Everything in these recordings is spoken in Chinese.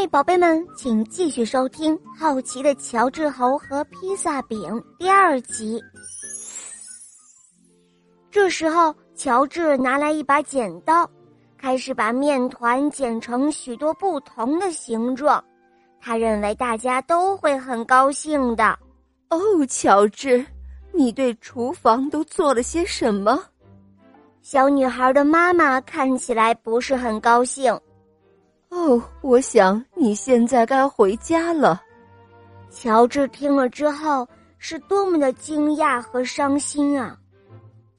嘿，宝贝们，请继续收听《好奇的乔治猴和披萨饼》第二集。这时候，乔治拿来一把剪刀，开始把面团剪成许多不同的形状。他认为大家都会很高兴的。哦，乔治，你对厨房都做了些什么？小女孩的妈妈看起来不是很高兴。哦，我想你现在该回家了。乔治听了之后是多么的惊讶和伤心啊！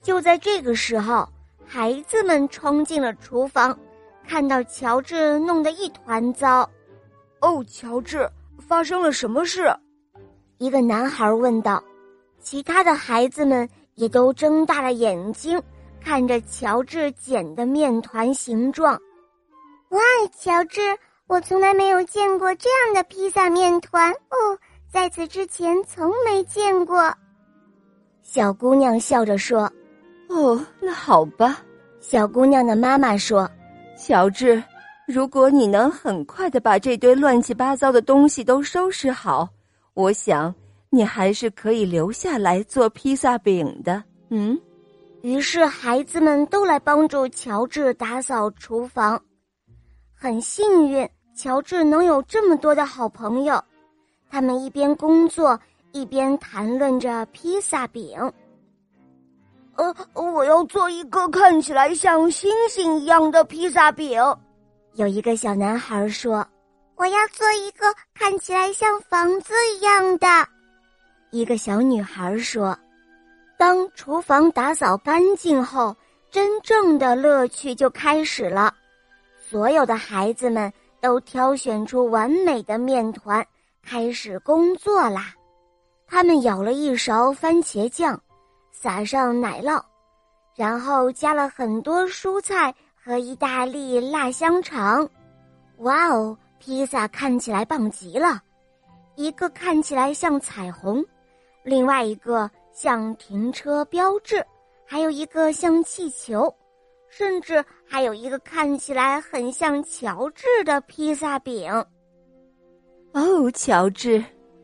就在这个时候，孩子们冲进了厨房，看到乔治弄得一团糟。哦，乔治，发生了什么事？一个男孩问道。其他的孩子们也都睁大了眼睛，看着乔治剪的面团形状。哇，乔治，我从来没有见过这样的披萨面团哦，在此之前从没见过。小姑娘笑着说：“哦，那好吧。”小姑娘的妈妈说：“乔治，如果你能很快的把这堆乱七八糟的东西都收拾好，我想你还是可以留下来做披萨饼的。”嗯。于是孩子们都来帮助乔治打扫厨房。很幸运，乔治能有这么多的好朋友。他们一边工作，一边谈论着披萨饼。呃，我要做一个看起来像星星一样的披萨饼。有一个小男孩说：“我要做一个看起来像房子一样的。”一个小女孩说：“当厨房打扫干净后，真正的乐趣就开始了。”所有的孩子们都挑选出完美的面团，开始工作啦。他们舀了一勺番茄酱，撒上奶酪，然后加了很多蔬菜和意大利辣香肠。哇哦，披萨看起来棒极了！一个看起来像彩虹，另外一个像停车标志，还有一个像气球。甚至还有一个看起来很像乔治的披萨饼。哦，乔治，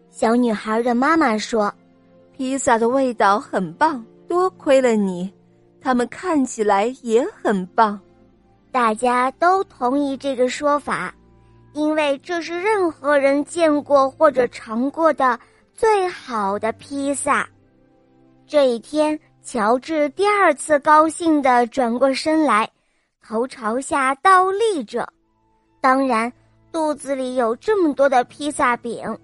小女孩的妈妈说：“披萨的味道很棒，多亏了你。它们看起来也很棒。”大家都同意这个说法，因为这是任何人见过或者尝过的最好的披萨。这一天。乔治第二次高兴地转过身来，头朝下倒立着。当然，肚子里有这么多的披萨饼，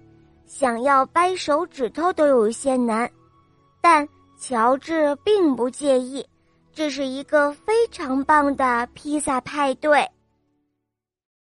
想要掰手指头都有些难。但乔治并不介意，这是一个非常棒的披萨派对。